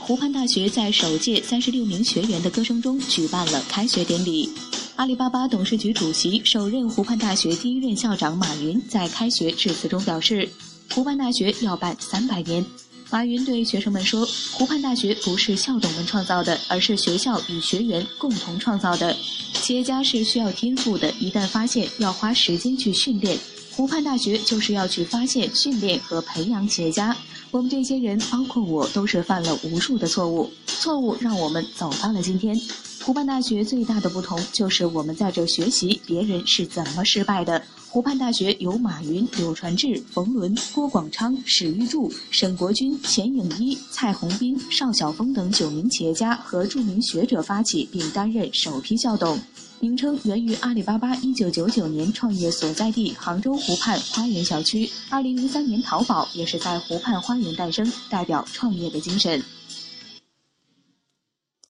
湖畔大学在首届三十六名学员的歌声中举办了开学典礼。阿里巴巴董事局主席、首任湖畔大学第一任校长马云在开学致辞中表示：“湖畔大学要办三百年。”马云对学生们说：“湖畔大学不是校董们创造的，而是学校与学员共同创造的。企业家是需要天赋的，一旦发现，要花时间去训练。湖畔大学就是要去发现、训练和培养企业家。我们这些人，包括我，都是犯了无数的错误，错误让我们走到了今天。湖畔大学最大的不同就是我们在这学习别人是怎么失败的。”湖畔大学由马云、柳传志、冯仑、郭广昌、史玉柱、沈国军、钱颖一、蔡宏斌、邵晓峰等九名企业家和著名学者发起，并担任首批校董。名称源于阿里巴巴一九九九年创业所在地杭州湖畔花园小区。二零零三年，淘宝也是在湖畔花园诞生，代表创业的精神。